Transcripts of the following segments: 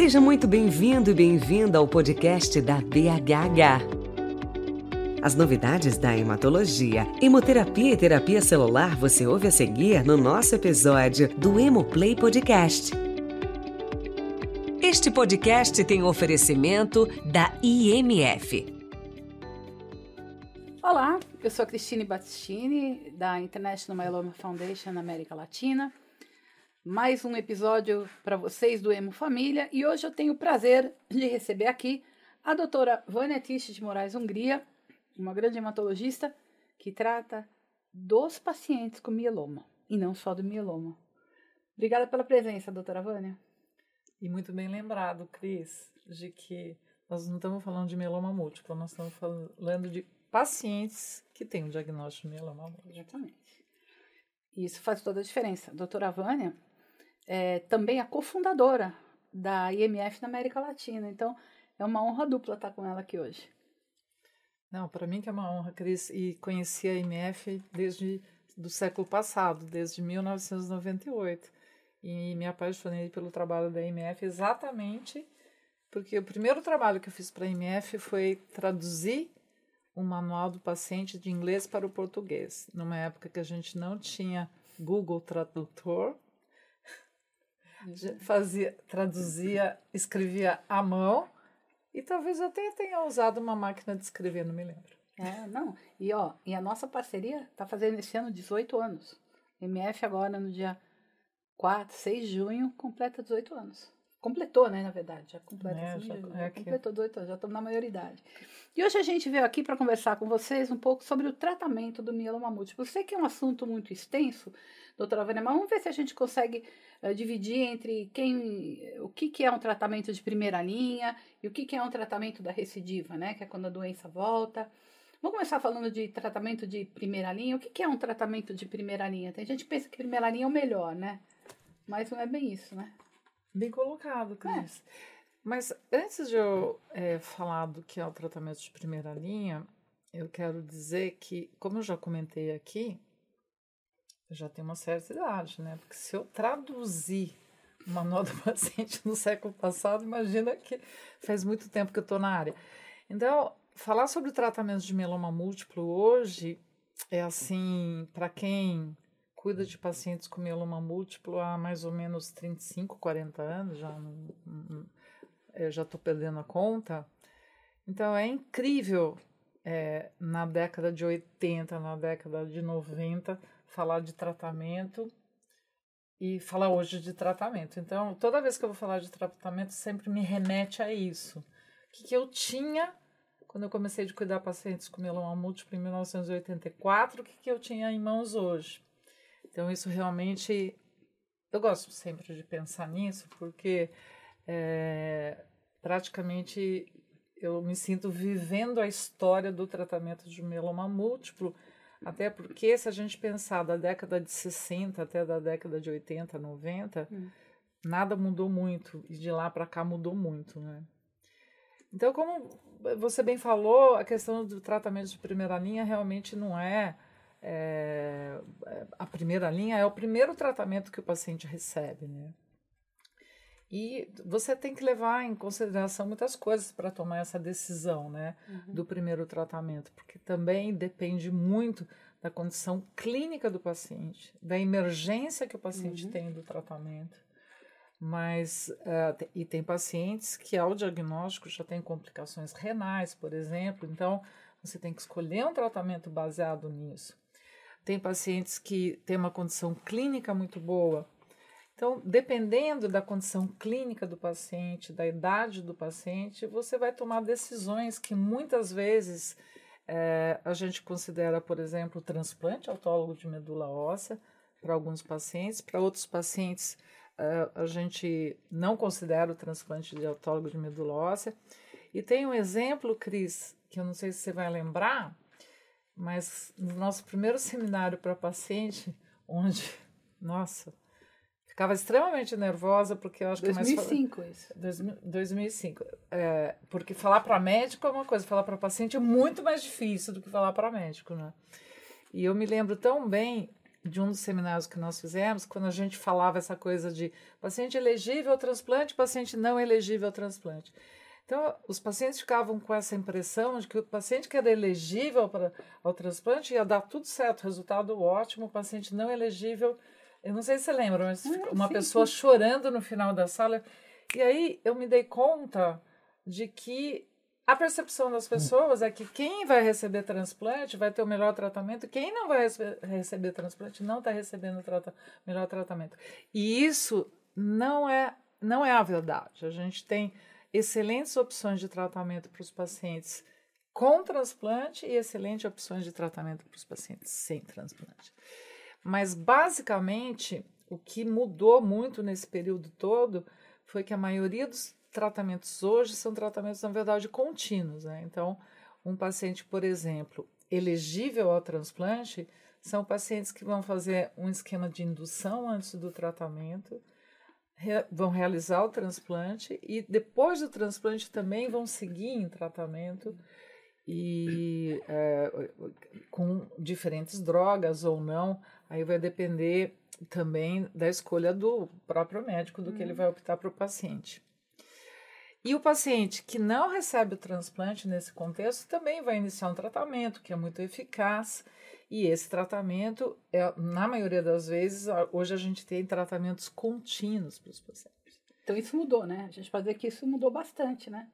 Seja muito bem-vindo e bem-vinda ao podcast da BHH. As novidades da hematologia, hemoterapia e terapia celular você ouve a seguir no nosso episódio do Hemoplay Podcast. Este podcast tem oferecimento da IMF. Olá, eu sou a Cristine Battistini, da International Myeloma Foundation na América Latina mais um episódio para vocês do Emo Família e hoje eu tenho o prazer de receber aqui a doutora Vânia Tisch de Moraes Hungria, uma grande hematologista que trata dos pacientes com mieloma e não só do mieloma. Obrigada pela presença, doutora Vânia. E muito bem lembrado, Cris, de que nós não estamos falando de mieloma múltiplo, nós estamos falando de pacientes que têm o um diagnóstico de mieloma múltiplo. Exatamente. Isso faz toda a diferença. Doutora Vânia é também a cofundadora da IMF na América Latina. Então, é uma honra dupla estar com ela aqui hoje. Não, para mim que é uma honra, Cris, e conheci a IMF desde do século passado, desde 1998. E me apaixonei pelo trabalho da IMF exatamente porque o primeiro trabalho que eu fiz para a IMF foi traduzir um manual do paciente de inglês para o português, numa época que a gente não tinha Google Tradutor, fazia, traduzia, escrevia à mão e talvez até tenha usado uma máquina de escrever, não me lembro. É, não. E ó, e a nossa parceria está fazendo esse ano 18 anos. MF agora no dia 4, 6 de junho completa 18 anos. Completou, né, na verdade. Já completa é, já, já completou 18 anos, já estamos na maioridade. E hoje a gente veio aqui para conversar com vocês um pouco sobre o tratamento do mieloma múltiplo. Sei que é um assunto muito extenso, doutora Vânia, mas vamos ver se a gente consegue uh, dividir entre quem, o que, que é um tratamento de primeira linha e o que, que é um tratamento da recidiva, né? Que é quando a doença volta. Vamos começar falando de tratamento de primeira linha. O que, que é um tratamento de primeira linha? Tem gente que pensa que primeira linha é o melhor, né? Mas não é bem isso, né? Bem colocado, Cris. É. Mas antes de eu é, falar do que é o tratamento de primeira linha, eu quero dizer que, como eu já comentei aqui, já tenho uma certa idade, né? Porque se eu traduzir o manual do paciente no século passado, imagina que faz muito tempo que eu estou na área. Então, falar sobre o tratamento de mieloma múltiplo hoje é assim, para quem cuida de pacientes com mieloma múltiplo há mais ou menos 35, 40 anos, já eu já estou perdendo a conta. Então, é incrível é, na década de 80, na década de 90, falar de tratamento e falar hoje de tratamento. Então, toda vez que eu vou falar de tratamento, sempre me remete a isso. O que, que eu tinha quando eu comecei a cuidar pacientes com mieloma múltiplo em 1984, o que, que eu tinha em mãos hoje? Então, isso realmente. Eu gosto sempre de pensar nisso, porque é, praticamente eu me sinto vivendo a história do tratamento de mieloma múltiplo até porque, se a gente pensar da década de 60 até da década de 80, 90, hum. nada mudou muito. E de lá para cá mudou muito, né? Então, como você bem falou, a questão do tratamento de primeira linha realmente não é, é, a primeira linha, é o primeiro tratamento que o paciente recebe, né? E você tem que levar em consideração muitas coisas para tomar essa decisão, né, uhum. do primeiro tratamento, porque também depende muito da condição clínica do paciente, da emergência que o paciente uhum. tem do tratamento. Mas, uh, e tem pacientes que ao diagnóstico já tem complicações renais, por exemplo, então você tem que escolher um tratamento baseado nisso. Tem pacientes que têm uma condição clínica muito boa, então, dependendo da condição clínica do paciente, da idade do paciente, você vai tomar decisões que muitas vezes é, a gente considera, por exemplo, transplante autólogo de medula óssea para alguns pacientes, para outros pacientes é, a gente não considera o transplante de autólogo de medula óssea. E tem um exemplo, Cris, que eu não sei se você vai lembrar, mas no nosso primeiro seminário para paciente, onde, nossa, Ficava extremamente nervosa porque eu acho 2005 que mais... isso. 2005. É, porque falar para médico é uma coisa, falar para paciente é muito mais difícil do que falar para médico, né? E eu me lembro tão bem de um dos seminários que nós fizemos, quando a gente falava essa coisa de paciente elegível ao transplante, paciente não elegível ao transplante. Então, os pacientes ficavam com essa impressão de que o paciente que era elegível para, ao transplante ia dar tudo certo, resultado ótimo, o paciente não elegível. Eu não sei se você lembra, mas ah, uma sim, pessoa sim. chorando no final da sala. E aí eu me dei conta de que a percepção das pessoas é que quem vai receber transplante vai ter o melhor tratamento, quem não vai receber transplante não está recebendo o trata melhor tratamento. E isso não é, não é a verdade. A gente tem excelentes opções de tratamento para os pacientes com transplante e excelentes opções de tratamento para os pacientes sem transplante. Mas, basicamente, o que mudou muito nesse período todo foi que a maioria dos tratamentos hoje são tratamentos, na verdade, contínuos. Né? Então, um paciente, por exemplo, elegível ao transplante, são pacientes que vão fazer um esquema de indução antes do tratamento, re, vão realizar o transplante e depois do transplante também vão seguir em tratamento e é, com diferentes drogas ou não, aí vai depender também da escolha do próprio médico do que ele uhum. vai optar para o paciente. E o paciente que não recebe o transplante nesse contexto também vai iniciar um tratamento que é muito eficaz e esse tratamento, é, na maioria das vezes, hoje a gente tem tratamentos contínuos para os pacientes. Então isso mudou, né? A gente pode dizer que isso mudou bastante, né?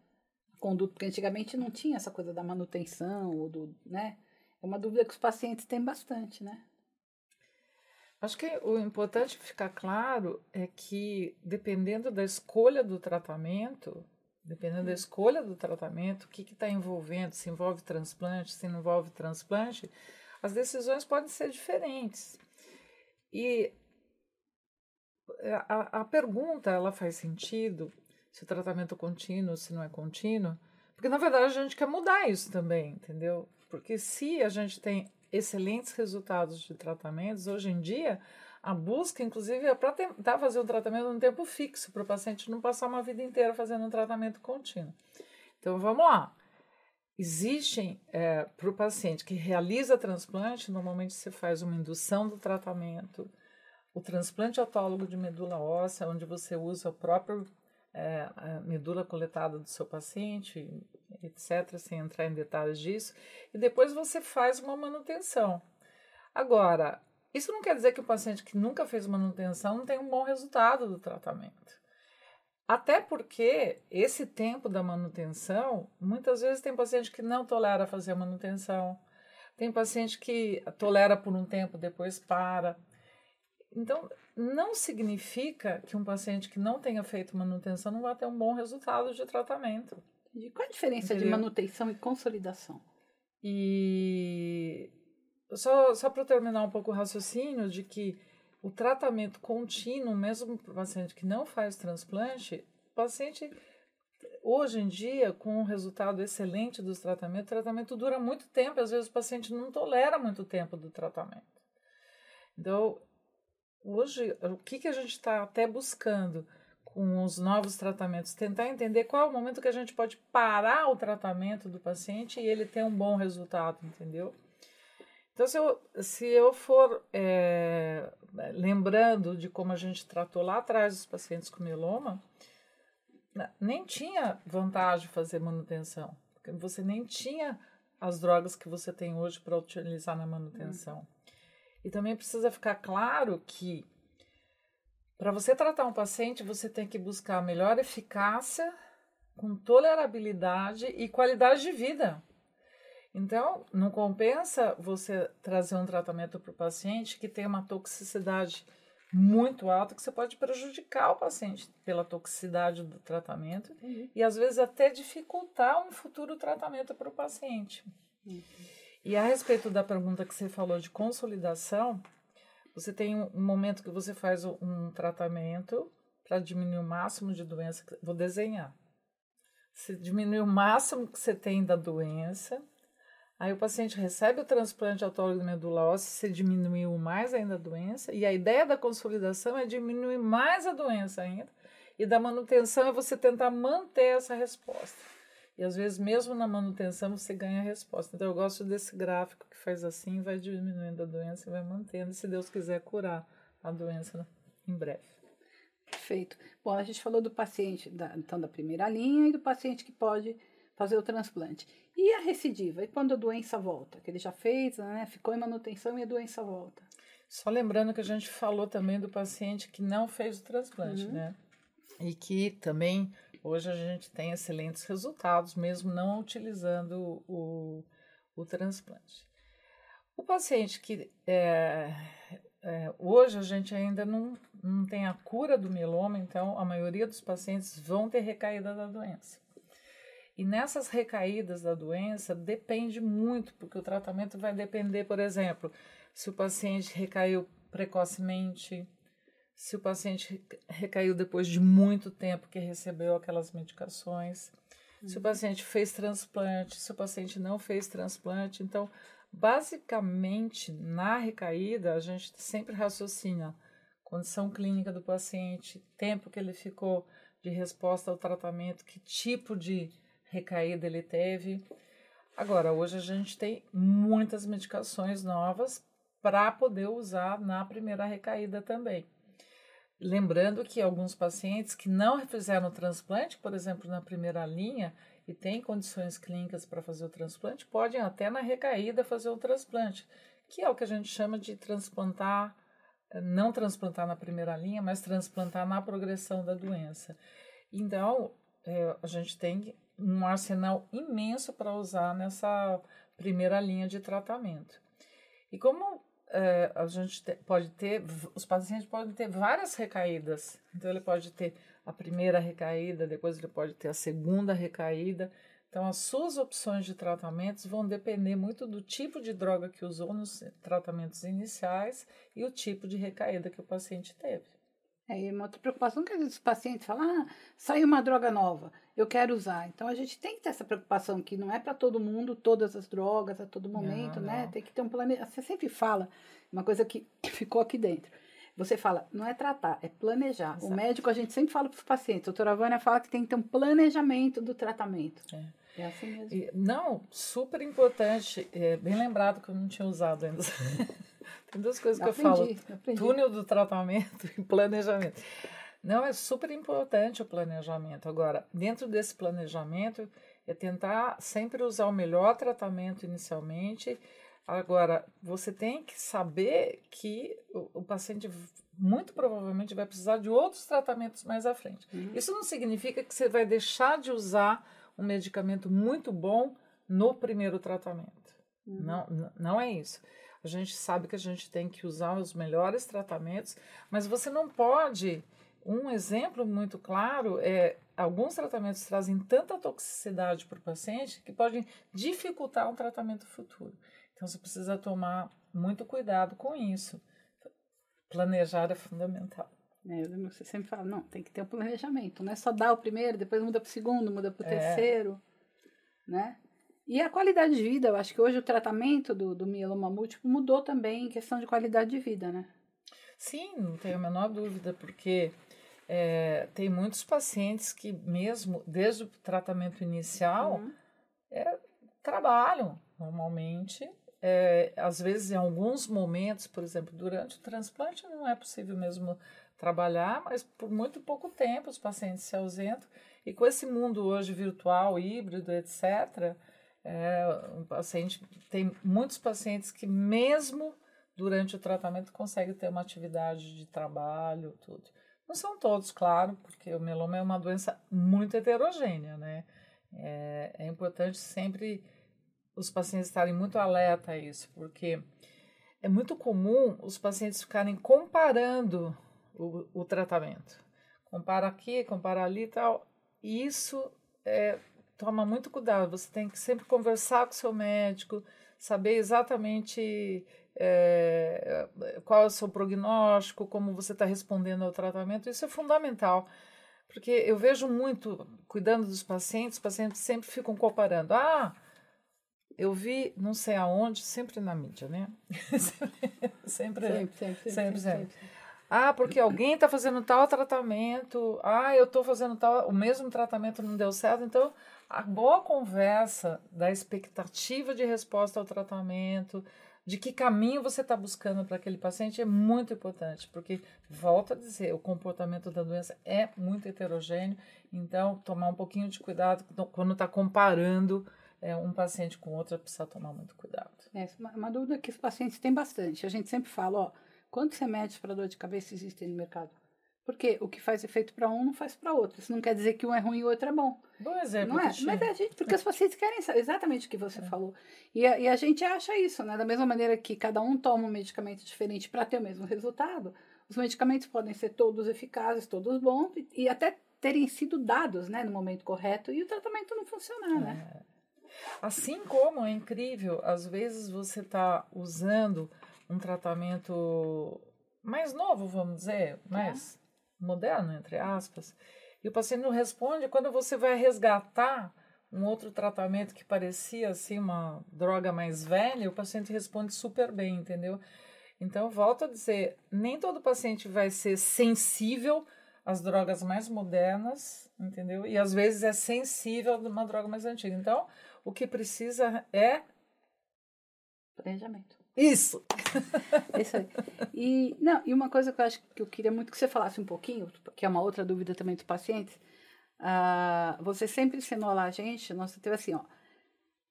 Conduta, porque antigamente não tinha essa coisa da manutenção, ou do, né? É uma dúvida que os pacientes têm bastante, né? Acho que o importante ficar claro é que, dependendo da escolha do tratamento, dependendo da escolha do tratamento, o que está envolvendo, se envolve transplante, se não envolve transplante, as decisões podem ser diferentes. E a, a pergunta ela faz sentido se o tratamento é contínuo, se não é contínuo, porque na verdade a gente quer mudar isso também, entendeu? Porque se a gente tem excelentes resultados de tratamentos, hoje em dia a busca, inclusive, é para tentar fazer um tratamento num tempo fixo, para o paciente não passar uma vida inteira fazendo um tratamento contínuo. Então vamos lá. Existem, é, para o paciente que realiza transplante, normalmente você faz uma indução do tratamento, o transplante autólogo de medula óssea, onde você usa a própria é, a medula coletada do seu paciente, etc., sem entrar em detalhes disso, e depois você faz uma manutenção. Agora, isso não quer dizer que o paciente que nunca fez manutenção não tem um bom resultado do tratamento. Até porque esse tempo da manutenção, muitas vezes tem paciente que não tolera fazer manutenção, tem paciente que tolera por um tempo, depois para. Então, não significa que um paciente que não tenha feito manutenção não vai ter um bom resultado de tratamento. E qual a diferença Entendeu? de manutenção e consolidação? E só, só para terminar um pouco o raciocínio de que o tratamento contínuo, mesmo para o paciente que não faz transplante, o paciente, hoje em dia, com um resultado excelente dos tratamentos, o tratamento dura muito tempo, às vezes o paciente não tolera muito tempo do tratamento. Então, hoje, o que, que a gente está até buscando com os novos tratamentos? Tentar entender qual é o momento que a gente pode parar o tratamento do paciente e ele ter um bom resultado, entendeu? Então, se eu, se eu for é, lembrando de como a gente tratou lá atrás os pacientes com mieloma, nem tinha vantagem fazer manutenção, porque você nem tinha as drogas que você tem hoje para utilizar na manutenção. Hum. E também precisa ficar claro que para você tratar um paciente, você tem que buscar a melhor eficácia, com tolerabilidade e qualidade de vida. Então, não compensa você trazer um tratamento para o paciente que tem uma toxicidade muito alta, que você pode prejudicar o paciente pela toxicidade do tratamento uhum. e às vezes até dificultar um futuro tratamento para o paciente. Uhum. E a respeito da pergunta que você falou de consolidação, você tem um momento que você faz um tratamento para diminuir o máximo de doença. Vou desenhar. Você diminui o máximo que você tem da doença Aí o paciente recebe o transplante autólogo medula óssea, se diminuiu mais ainda a doença, e a ideia da consolidação é diminuir mais a doença ainda, e da manutenção é você tentar manter essa resposta. E às vezes, mesmo na manutenção, você ganha a resposta. Então, eu gosto desse gráfico que faz assim, vai diminuindo a doença e vai mantendo, se Deus quiser curar a doença em breve. Perfeito. Bom, a gente falou do paciente, da, então, da primeira linha e do paciente que pode fazer o transplante. E a recidiva? E quando a doença volta? Que ele já fez, né? Ficou em manutenção e a doença volta. Só lembrando que a gente falou também do paciente que não fez o transplante, uhum. né? E que também hoje a gente tem excelentes resultados, mesmo não utilizando o, o transplante. O paciente que é, é, hoje a gente ainda não, não tem a cura do mieloma, então a maioria dos pacientes vão ter recaída da doença. E nessas recaídas da doença depende muito, porque o tratamento vai depender, por exemplo, se o paciente recaiu precocemente, se o paciente recaiu depois de muito tempo que recebeu aquelas medicações, uhum. se o uhum. paciente fez transplante, se o paciente não fez transplante. Então, basicamente, na recaída, a gente sempre raciocina condição clínica do paciente, tempo que ele ficou de resposta ao tratamento, que tipo de recaída ele teve. Agora, hoje a gente tem muitas medicações novas para poder usar na primeira recaída também. Lembrando que alguns pacientes que não fizeram o transplante, por exemplo, na primeira linha, e têm condições clínicas para fazer o transplante, podem até na recaída fazer o transplante, que é o que a gente chama de transplantar, não transplantar na primeira linha, mas transplantar na progressão da doença. Então, é, a gente tem um arsenal imenso para usar nessa primeira linha de tratamento. E como é, a gente te, pode ter, os pacientes podem ter várias recaídas. Então, ele pode ter a primeira recaída, depois ele pode ter a segunda recaída. Então, as suas opções de tratamentos vão depender muito do tipo de droga que usou nos tratamentos iniciais e o tipo de recaída que o paciente teve. É, uma outra preocupação que às vezes os pacientes falam, ah, saiu uma droga nova, eu quero usar. Então a gente tem que ter essa preocupação que não é para todo mundo, todas as drogas a todo momento, não, né? Não. Tem que ter um planejamento. Você sempre fala, uma coisa que ficou aqui dentro. Você fala, não é tratar, é planejar. Exato. O médico, a gente sempre fala para os pacientes, a doutora Vânia fala que tem que ter um planejamento do tratamento. É. É assim mesmo. E, não, super importante. É, bem lembrado que eu não tinha usado ainda. Tem duas coisas que aprendi, eu falo: aprendi. túnel do tratamento e planejamento. Não, é super importante o planejamento. Agora, dentro desse planejamento, é tentar sempre usar o melhor tratamento inicialmente. Agora, você tem que saber que o, o paciente muito provavelmente vai precisar de outros tratamentos mais à frente. Uhum. Isso não significa que você vai deixar de usar um medicamento muito bom no primeiro tratamento. Uhum. Não, não é isso. A gente sabe que a gente tem que usar os melhores tratamentos, mas você não pode. Um exemplo muito claro é alguns tratamentos trazem tanta toxicidade para o paciente que podem dificultar um tratamento futuro. Então você precisa tomar muito cuidado com isso. Planejar é fundamental. É, você sempre fala, não, tem que ter um planejamento, não é só dar o primeiro, depois muda para o segundo, muda para o é. terceiro, né? E a qualidade de vida, eu acho que hoje o tratamento do, do mieloma múltiplo mudou também em questão de qualidade de vida, né? Sim, não tenho a menor dúvida, porque é, tem muitos pacientes que mesmo desde o tratamento inicial uhum. é, trabalham normalmente. É, às vezes, em alguns momentos, por exemplo, durante o transplante, não é possível mesmo trabalhar, mas por muito pouco tempo os pacientes se ausentam. E com esse mundo hoje virtual, híbrido, etc., é, um paciente tem muitos pacientes que mesmo durante o tratamento conseguem ter uma atividade de trabalho, tudo. Não são todos, claro, porque o meloma é uma doença muito heterogênea, né? É, é importante sempre os pacientes estarem muito alerta a isso, porque é muito comum os pacientes ficarem comparando o, o tratamento. Compara aqui, compara ali e tal. Isso é, toma muito cuidado. Você tem que sempre conversar com o seu médico, saber exatamente é, qual é o seu prognóstico, como você está respondendo ao tratamento. Isso é fundamental. Porque eu vejo muito, cuidando dos pacientes, os pacientes sempre ficam comparando. Ah, eu vi não sei aonde, sempre na mídia, né? sempre, sempre, sempre, sempre, sempre. Ah, porque alguém está fazendo tal tratamento. Ah, eu estou fazendo tal. O mesmo tratamento não deu certo. Então, a boa conversa da expectativa de resposta ao tratamento, de que caminho você está buscando para aquele paciente é muito importante, porque, volto a dizer, o comportamento da doença é muito heterogêneo, então tomar um pouquinho de cuidado quando está comparando é, um paciente com outro, precisa tomar muito cuidado. É, uma, uma dúvida que os pacientes têm bastante. A gente sempre fala, ó, quantos remédios para dor de cabeça existem no mercado? Porque o que faz efeito para um não faz para outro. Isso não quer dizer que um é ruim e o outro é bom. Bom exemplo. Não é? Mas é a gente, porque os pacientes querem saber exatamente o que você é. falou. E a, e a, gente acha isso, né? Da mesma maneira que cada um toma um medicamento diferente para ter o mesmo resultado, os medicamentos podem ser todos eficazes, todos bons e, e, até terem sido dados, né, no momento correto e o tratamento não funcionar, né? É. Assim como é incrível, às vezes você está usando um tratamento mais novo, vamos dizer, mais moderno, entre aspas, e o paciente não responde, quando você vai resgatar um outro tratamento que parecia assim uma droga mais velha, o paciente responde super bem, entendeu? Então, volto a dizer, nem todo paciente vai ser sensível às drogas mais modernas, entendeu? E às vezes é sensível a uma droga mais antiga. Então, o que precisa é planejamento. Isso. Isso aí. E, não, e uma coisa que eu acho que eu queria muito que você falasse um pouquinho, que é uma outra dúvida também dos pacientes. Uh, você sempre ensinou lá a gente, nossa, teve assim, ó.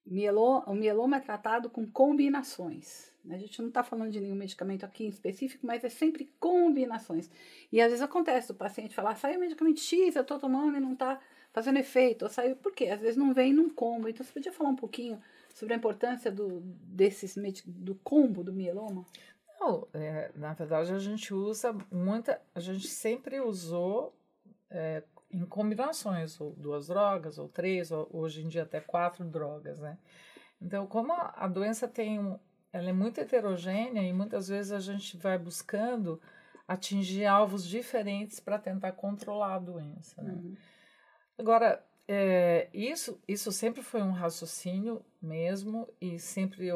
Mieloma, o mieloma é tratado com combinações. Né? A gente não está falando de nenhum medicamento aqui em específico, mas é sempre combinações. E às vezes acontece o paciente falar, saiu o medicamento X, eu estou tomando e não está fazendo efeito. Ou saiu, por quê? Às vezes não vem num combo. Então você podia falar um pouquinho sobre a importância do, desses, do combo do mieloma? Não, é, na verdade a gente usa muita, a gente sempre usou é, em combinações, ou duas drogas, ou três, ou hoje em dia até quatro drogas, né? Então, como a, a doença tem um, ela é muito heterogênea e muitas vezes a gente vai buscando atingir alvos diferentes para tentar controlar a doença, né? Uhum. Agora, é, isso, isso sempre foi um raciocínio mesmo e sempre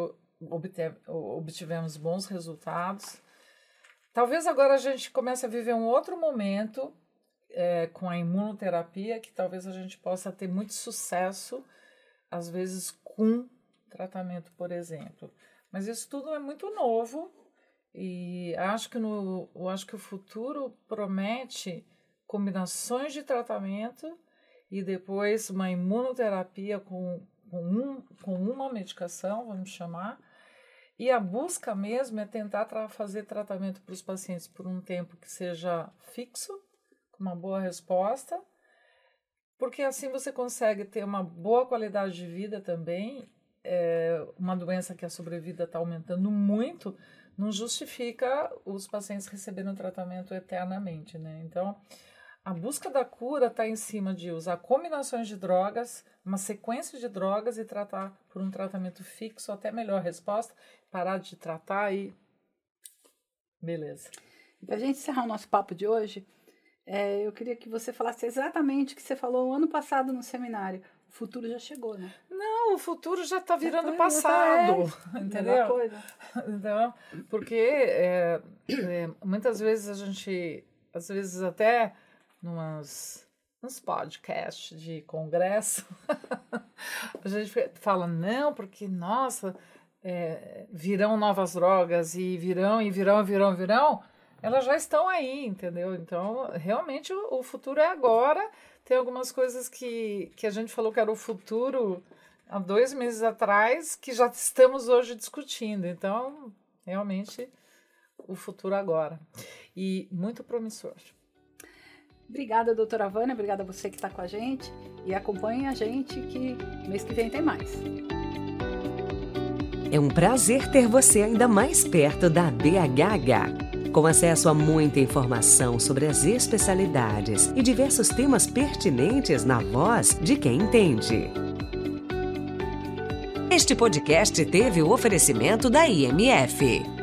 obtivemos bons resultados. Talvez agora a gente comece a viver um outro momento é, com a imunoterapia, que talvez a gente possa ter muito sucesso, às vezes com tratamento, por exemplo. Mas isso tudo é muito novo e acho que, no, acho que o futuro promete combinações de tratamento e depois uma imunoterapia com, com, um, com uma medicação, vamos chamar. E a busca mesmo é tentar tra fazer tratamento para os pacientes por um tempo que seja fixo, com uma boa resposta, porque assim você consegue ter uma boa qualidade de vida também. É, uma doença que a sobrevida está aumentando muito, não justifica os pacientes receberem o tratamento eternamente, né? Então, a busca da cura está em cima de usar combinações de drogas, uma sequência de drogas e tratar por um tratamento fixo até melhor resposta, parar de tratar e. Beleza. Para a gente encerrar o nosso papo de hoje, é, eu queria que você falasse exatamente o que você falou ano passado no seminário. O futuro já chegou, né? Não, o futuro já está virando já tá, passado. Já tá, é, entendeu? Coisa. Então, porque é, é, muitas vezes a gente, às vezes até numas, nos podcasts de congresso, a gente fala, não, porque, nossa, é, virão novas drogas e virão, e virão, virão, virão, elas já estão aí, entendeu? Então, realmente, o, o futuro é agora. Tem algumas coisas que, que a gente falou que era o futuro há dois meses atrás, que já estamos hoje discutindo. Então, realmente, o futuro agora. E muito promissor. Obrigada, doutora Vânia. Obrigada a você que está com a gente. E acompanhe a gente que mês que vem tem mais. É um prazer ter você ainda mais perto da BHH. Com acesso a muita informação sobre as especialidades e diversos temas pertinentes na voz de quem entende. Este podcast teve o oferecimento da IMF.